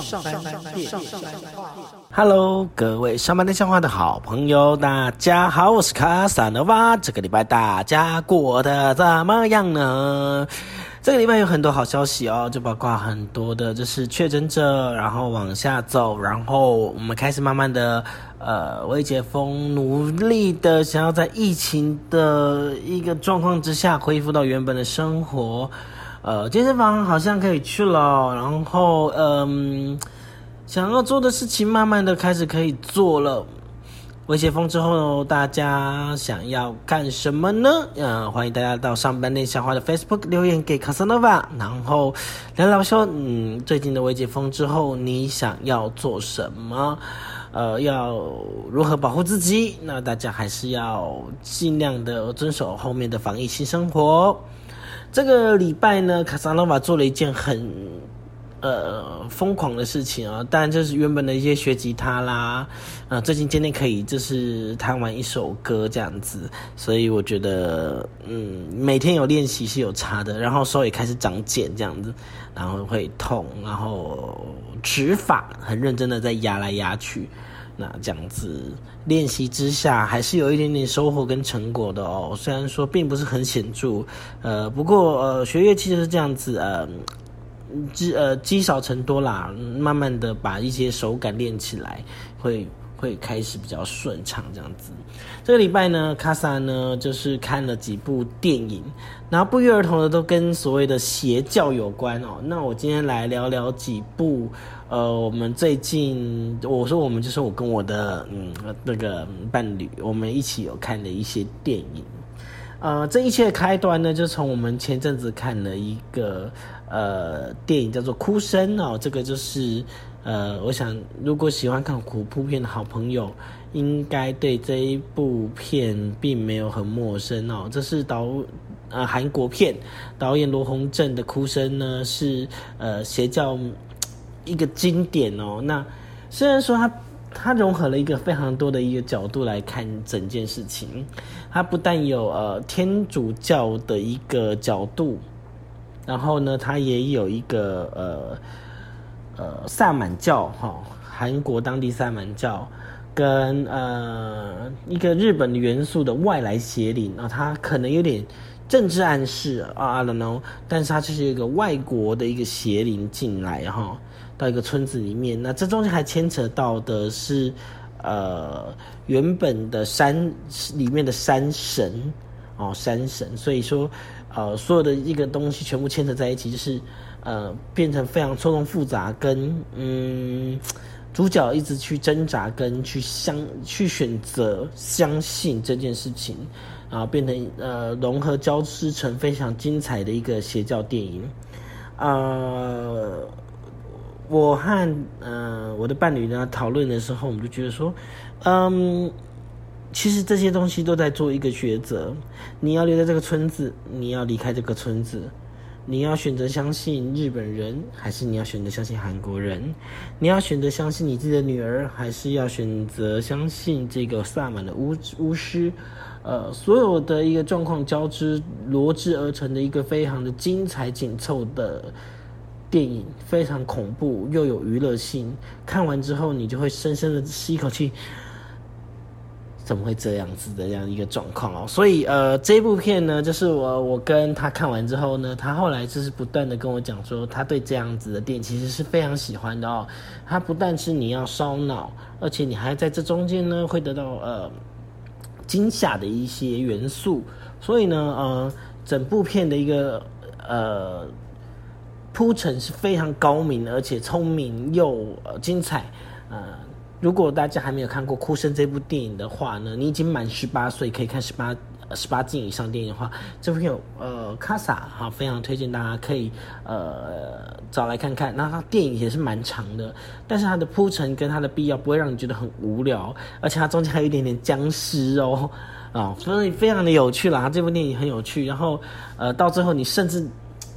上班电上班话，Hello，各位上班电笑话的好朋友，大家好，我是卡萨诺瓦。这个礼拜大家过得怎么样呢？这个礼拜有很多好消息哦，就包括很多的，就是确诊者，然后往下走，然后我们开始慢慢的呃微解封，努力的想要在疫情的一个状况之下恢复到原本的生活。呃，健身房好像可以去了，然后嗯，想要做的事情慢慢的开始可以做了。微解封之后，大家想要干什么呢？嗯，欢迎大家到上班练小花的 Facebook 留言给 Casanova，然后聊聊说，嗯，最近的微解封之后，你想要做什么？呃，要如何保护自己？那大家还是要尽量的遵守后面的防疫新生活。这个礼拜呢，卡萨诺瓦做了一件很呃疯狂的事情啊！当然，就是原本的一些学吉他啦，呃，最近今天可以就是弹完一首歌这样子，所以我觉得嗯，每天有练习是有差的。然后手也开始长茧这样子，然后会痛，然后指法很认真的在压来压去。那这样子练习之下，还是有一点点收获跟成果的哦。虽然说并不是很显著，呃，不过呃，学乐器就是这样子，呃，积呃积少成多啦，慢慢的把一些手感练起来，会会开始比较顺畅这样子。这个礼拜呢，卡萨呢就是看了几部电影，然后不约而同的都跟所谓的邪教有关哦。那我今天来聊聊几部。呃，我们最近我说我们就是我跟我的嗯那个伴侣，我们一起有看的一些电影。呃，这一切的开端呢，就从我们前阵子看了一个呃电影，叫做《哭声》哦。这个就是呃，我想如果喜欢看恐怖片的好朋友，应该对这一部片并没有很陌生哦。这是导呃韩国片导演罗洪正的《哭声》呢，是呃邪教。一个经典哦，那虽然说它它融合了一个非常多的一个角度来看整件事情，它不但有呃天主教的一个角度，然后呢，它也有一个呃呃萨满教哈，韩国当地萨满教跟呃一个日本元素的外来邪灵啊，它可能有点。政治暗示啊，I don't know，但是它就是一个外国的一个邪灵进来哈，到一个村子里面，那这中间还牵扯到的是，呃，原本的山里面的山神哦，山神，所以说，呃，所有的一个东西全部牵扯在一起，就是呃，变成非常错综复杂，跟嗯，主角一直去挣扎，跟去相去选择相信这件事情。啊，变成呃融合交织成非常精彩的一个邪教电影，呃，我和呃我的伴侣呢讨论的时候，我们就觉得说，嗯，其实这些东西都在做一个抉择，你要留在这个村子，你要离开这个村子。你要选择相信日本人，还是你要选择相信韩国人？你要选择相信你自己的女儿，还是要选择相信这个萨满的巫巫师？呃，所有的一个状况交织罗织而成的一个非常的精彩紧凑的电影，非常恐怖又有娱乐性。看完之后，你就会深深的吸一口气。怎么会这样子的这样一个状况哦？所以呃，这部片呢，就是我我跟他看完之后呢，他后来就是不断的跟我讲说，他对这样子的电影其实是非常喜欢的哦。他不但是你要烧脑，而且你还在这中间呢会得到呃惊吓的一些元素。所以呢，呃，整部片的一个呃铺陈是非常高明，而且聪明又精彩，呃。如果大家还没有看过《哭声》这部电影的话呢，你已经满十八岁可以看十八十八禁以上电影的话，这部片有呃卡萨哈，非常推荐大家可以呃找来看看。那它电影也是蛮长的，但是它的铺陈跟它的必要不会让你觉得很无聊，而且它中间还有一点点僵尸哦啊，所以非常的有趣啦。这部电影很有趣，然后呃到最后你甚至。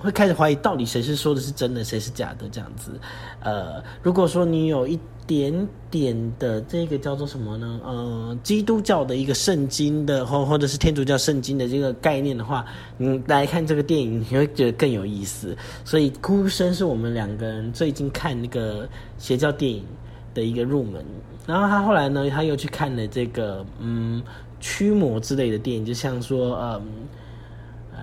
会开始怀疑到底谁是说的是真的，谁是假的这样子。呃，如果说你有一点点的这个叫做什么呢？呃，基督教的一个圣经的，或或者是天主教圣经的这个概念的话，你来看这个电影，你会觉得更有意思。所以哭声是我们两个人最近看那个邪教电影的一个入门。然后他后来呢，他又去看了这个嗯驱魔之类的电影，就像说嗯呃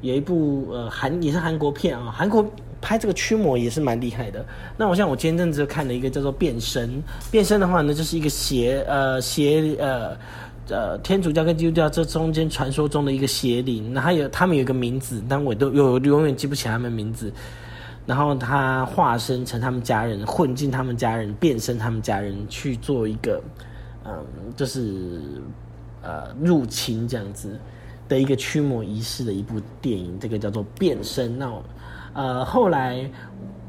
有一部呃韩也是韩国片啊，韩国。拍这个驱魔也是蛮厉害的。那我像我前阵子看了一个叫做《变身》，变身的话呢，就是一个邪呃邪呃呃天主教跟基督教这中间传说中的一个邪灵。那他有他们有一个名字，但我都有永远记不起他们名字。然后他化身成他们家人，混进他们家人，变身他们家人去做一个嗯，就是呃入侵这样子的一个驱魔仪式的一部电影。这个叫做《变身》。那我呃，后来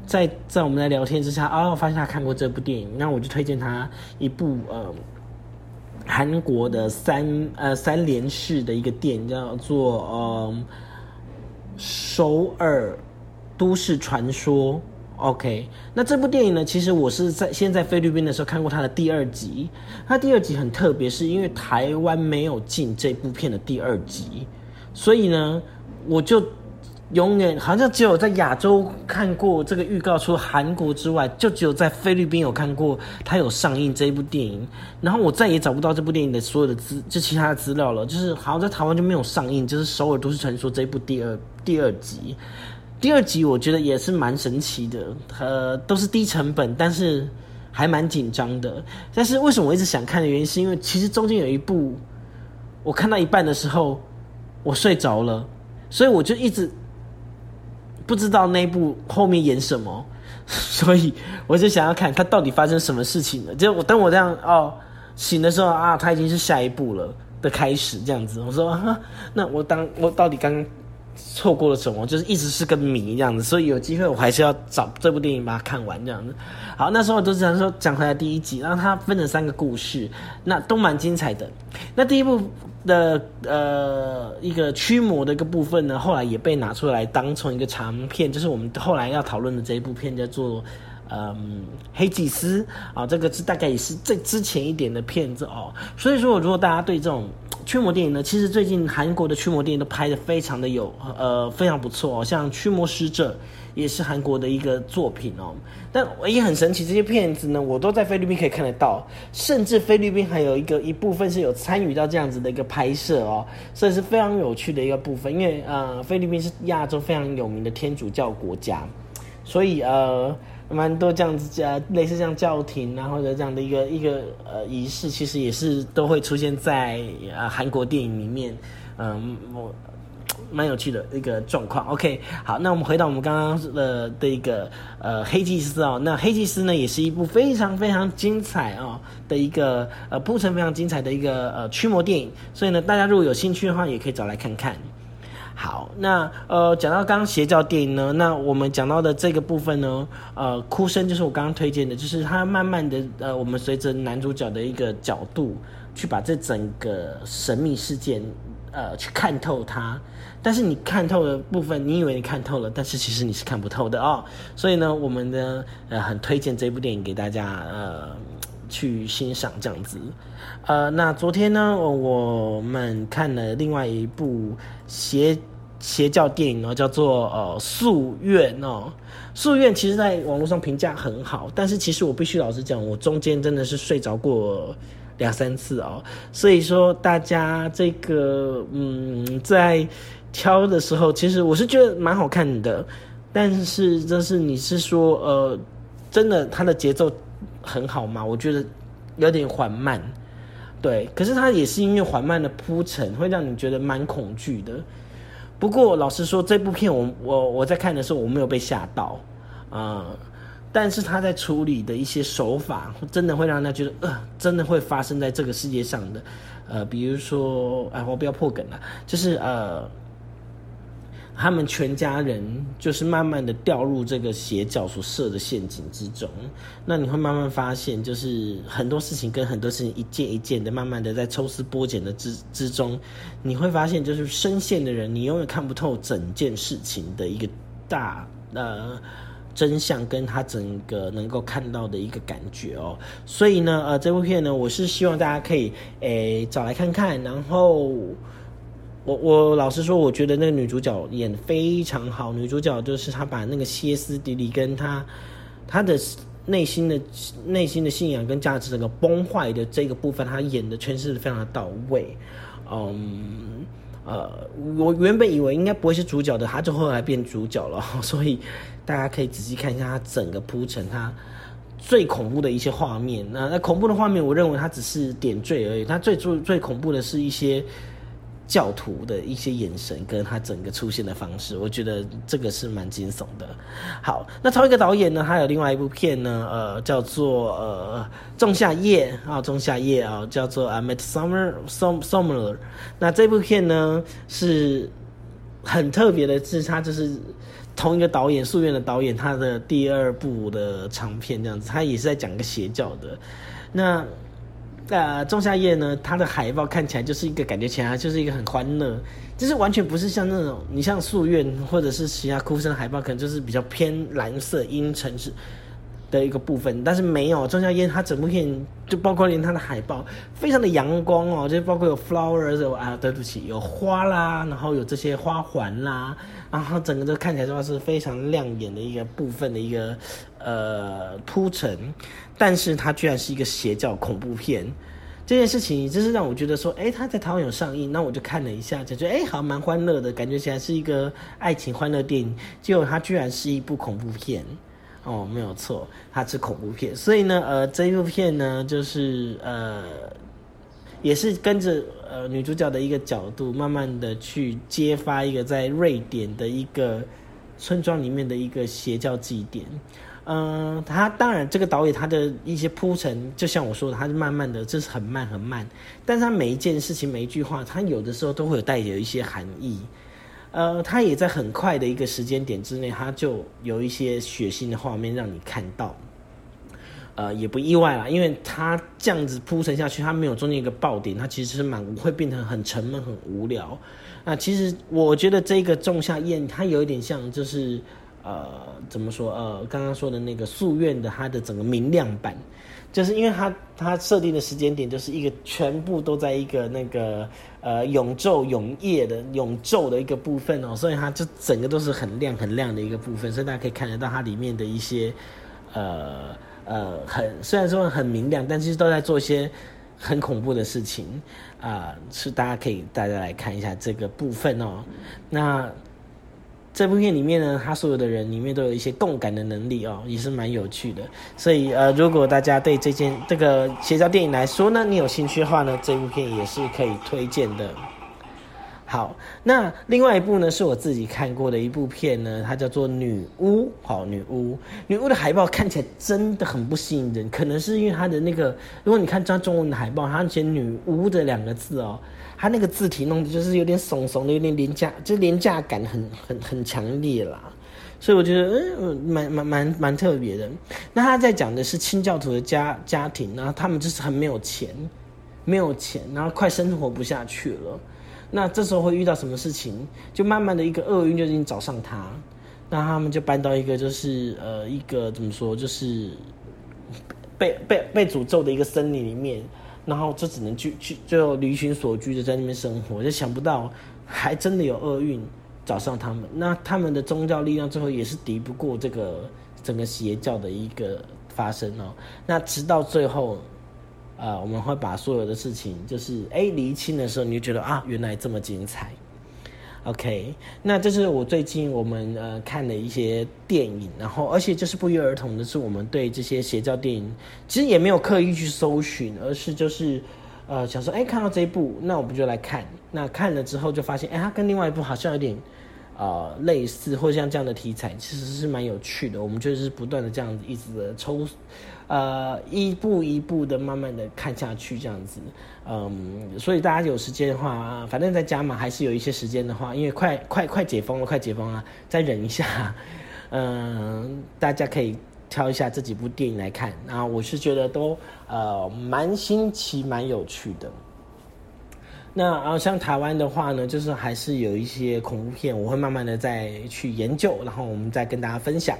在在我们在聊天之下，哦，发现他看过这部电影，那我就推荐他一部呃韩国的三呃三连式的一个电影，叫做呃首尔都市传说。OK，那这部电影呢，其实我是在先在菲律宾的时候看过它的第二集，它第二集很特别，是因为台湾没有进这部片的第二集，所以呢，我就。永远好像只有在亚洲看过这个预告，除了韩国之外，就只有在菲律宾有看过它有上映这一部电影。然后我再也找不到这部电影的所有的资，就其他的资料了。就是好像在台湾就没有上映，就是《首尔都市传说》这一部第二第二集。第二集我觉得也是蛮神奇的，呃，都是低成本，但是还蛮紧张的。但是为什么我一直想看的原因，是因为其实中间有一部我看到一半的时候我睡着了，所以我就一直。不知道那部后面演什么，所以我就想要看他到底发生什么事情了。就我等我这样哦醒的时候啊，他已经是下一步了的开始这样子。我说那我当我到底刚错过了什么？就是一直是个谜这样子。所以有机会我还是要找这部电影把它看完这样子。好，那时候都是想说讲回来第一集，然后它分了三个故事，那都蛮精彩的。那第一部。的呃一个驱魔的一个部分呢，后来也被拿出来当成一个长片，就是我们后来要讨论的这一部片叫做嗯黑祭司啊，这个是大概也是最之前一点的片子哦。所以说，如果大家对这种驱魔电影呢，其实最近韩国的驱魔电影都拍的非常的有呃非常不错哦，像驱魔使者。也是韩国的一个作品哦，但也很神奇，这些片子呢，我都在菲律宾可以看得到，甚至菲律宾还有一个一部分是有参与到这样子的一个拍摄哦，所以是非常有趣的一个部分。因为呃，菲律宾是亚洲非常有名的天主教国家，所以呃，蛮多这样子呃类似像教廷啊或者这样的一个一个呃仪式，其实也是都会出现在呃韩国电影里面，嗯我。蛮有趣的一个状况。OK，好，那我们回到我们刚刚的的一个呃黑祭司哦。那黑祭司呢，也是一部非常非常精彩哦的一个呃铺陈非常精彩的一个呃驱魔电影。所以呢，大家如果有兴趣的话，也可以找来看看。好，那呃讲到刚邪教电影呢，那我们讲到的这个部分呢，呃哭声就是我刚刚推荐的，就是它慢慢的呃我们随着男主角的一个角度去把这整个神秘事件。呃，去看透它，但是你看透的部分，你以为你看透了，但是其实你是看不透的哦。所以呢，我们呢，呃，很推荐这部电影给大家，呃，去欣赏这样子。呃，那昨天呢，我们看了另外一部邪邪教电影哦，叫做呃《夙愿》哦，《夙愿》其实在网络上评价很好，但是其实我必须老实讲，我中间真的是睡着过。两三次哦，所以说大家这个嗯，在挑的时候，其实我是觉得蛮好看的，但是这是你是说呃，真的它的节奏很好吗？我觉得有点缓慢，对，可是它也是因为缓慢的铺陈，会让你觉得蛮恐惧的。不过老实说，这部片我我我在看的时候，我没有被吓到啊。但是他在处理的一些手法，真的会让他觉得，呃，真的会发生在这个世界上的，呃，比如说，哎，我不要破梗了，就是呃，他们全家人就是慢慢的掉入这个邪教所设的陷阱之中，那你会慢慢发现，就是很多事情跟很多事情一件一件的，慢慢的在抽丝剥茧的之之中，你会发现，就是深陷的人，你永远看不透整件事情的一个大呃。真相跟他整个能够看到的一个感觉哦。所以呢，呃，这部片呢，我是希望大家可以诶找来看看。然后，我我老实说，我觉得那个女主角演非常好。女主角就是她把那个歇斯底里跟她她的内心的内心的信仰跟价值整个崩坏的这个部分，她演的诠释的非常的到位。嗯。呃，我原本以为应该不会是主角的，她就后来变主角了，所以大家可以仔细看一下她整个铺陈，她最恐怖的一些画面。那那恐怖的画面，我认为它只是点缀而已，它最最最恐怖的是一些。教徒的一些眼神跟他整个出现的方式，我觉得这个是蛮惊悚的。好，那同一个导演呢，他有另外一部片呢，呃，叫做呃《仲夏夜》啊，《仲夏夜》啊，叫做《Met Summer Summer》。那这部片呢是很特别的，是它就是同一个导演，素院的导演，他的第二部的长片这样子，他也是在讲个邪教的。那呃，仲夏夜呢，它的海报看起来就是一个感觉起来就是一个很欢乐，就是完全不是像那种你像夙愿或者是其他哭声海报，可能就是比较偏蓝色阴沉是的一个部分，但是没有仲夏夜，它整部片就包括连它的海报非常的阳光哦，就包括有 flowers 啊，对不起，有花啦，然后有这些花环啦，然后整个都看起来的话是非常亮眼的一个部分的一个呃铺陈。但是它居然是一个邪教恐怖片，这件事情就是让我觉得说，哎，它在台湾有上映，那我就看了一下，就觉得哎，好像蛮欢乐的，感觉起来是一个爱情欢乐电影。结果它居然是一部恐怖片，哦，没有错，它是恐怖片。所以呢，呃，这一部片呢，就是呃，也是跟着呃女主角的一个角度，慢慢的去揭发一个在瑞典的一个村庄里面的一个邪教祭典。嗯，他当然，这个导演他的一些铺陈，就像我说的，他是慢慢的，这是很慢很慢，但是他每一件事情每一句话，他有的时候都会有带有一些含义。呃，他也在很快的一个时间点之内，他就有一些血腥的画面让你看到。呃，也不意外啦，因为他这样子铺陈下去，他没有中间一个爆点，他其实是蛮会变成很沉闷、很无聊。那其实我觉得这个仲夏夜，它有一点像就是。呃，怎么说？呃，刚刚说的那个夙愿的，它的整个明亮版，就是因为它它设定的时间点就是一个全部都在一个那个呃永昼永夜的永昼的一个部分哦，所以它就整个都是很亮很亮的一个部分，所以大家可以看得到它里面的一些呃呃很虽然说很明亮，但其实都在做一些很恐怖的事情啊，是大家可以大家来看一下这个部分哦，那。这部片里面呢，他所有的人里面都有一些共感的能力哦，也是蛮有趣的。所以呃，如果大家对这件这个邪教电影来说呢，你有兴趣的话呢，这部片也是可以推荐的。好，那另外一部呢，是我自己看过的一部片呢，它叫做《女巫》。好，《女巫》女巫的海报看起来真的很不吸引人，可能是因为它的那个，如果你看张中文的海报，它写“女巫”的两个字哦。它那个字体弄的就是有点怂怂的，有点廉价，就廉价感很很很强烈啦。所以我觉得，嗯，蛮蛮蛮蛮特别的。那他在讲的是清教徒的家家庭，然后他们就是很没有钱，没有钱，然后快生活不下去了。那这时候会遇到什么事情？就慢慢的一个厄运就已经找上他，那他们就搬到一个就是呃一个怎么说，就是被被被诅咒的一个森林里面。然后就只能去去就离群所居的在那边生活，就想不到还真的有厄运找上他们。那他们的宗教力量最后也是敌不过这个整个邪教的一个发生哦。那直到最后，啊，我们会把所有的事情就是哎厘清的时候，你就觉得啊，原来这么精彩。OK，那这是我最近我们呃看的一些电影，然后而且就是不约而同的是，我们对这些邪教电影其实也没有刻意去搜寻，而是就是呃想说，哎，看到这一部，那我们就来看。那看了之后就发现，哎，它跟另外一部好像有点呃类似，或像这样的题材，其实是蛮有趣的。我们就是不断的这样子一直的抽。呃，一步一步的，慢慢的看下去，这样子，嗯，所以大家有时间的话，反正在家嘛，还是有一些时间的话，因为快快快解封了，快解封了，再忍一下，嗯，大家可以挑一下这几部电影来看，然后我是觉得都呃蛮新奇，蛮有趣的。那然后像台湾的话呢，就是还是有一些恐怖片，我会慢慢的再去研究，然后我们再跟大家分享。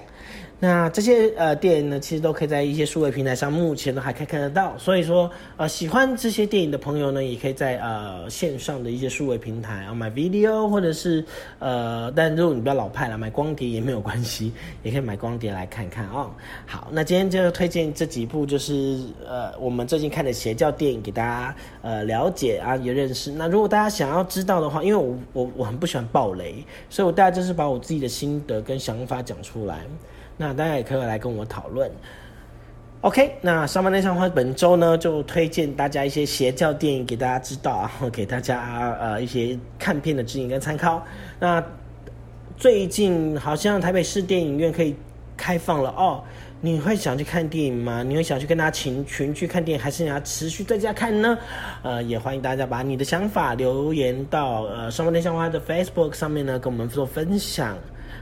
那这些呃电影呢，其实都可以在一些数位平台上，目前都还可以看得到。所以说，呃，喜欢这些电影的朋友呢，也可以在呃线上的一些数位平台啊买 video，或者是呃，但如果你比较老派了，买光碟也没有关系，也可以买光碟来看看哦。好，那今天就推荐这几部，就是呃我们最近看的邪教电影给大家呃了解啊，也认识。那如果大家想要知道的话，因为我我我很不喜欢暴雷，所以我大家就是把我自己的心得跟想法讲出来。那大家也可以来跟我讨论。OK，那上班内向话本周呢，就推荐大家一些邪教电影给大家知道啊，给大家呃一些看片的指引跟参考。那最近好像台北市电影院可以开放了哦，你会想去看电影吗？你会想去跟大家群群去看电影，还是你要持续在家看呢？呃，也欢迎大家把你的想法留言到呃上班内向花的 Facebook 上面呢，跟我们做分享。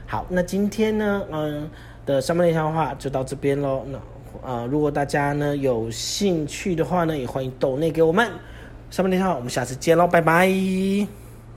好，那今天呢，嗯。的上半内向话就到这边喽。那呃，如果大家呢有兴趣的话呢，也欢迎抖内给我们。上半内向话，我们下次见喽，拜拜。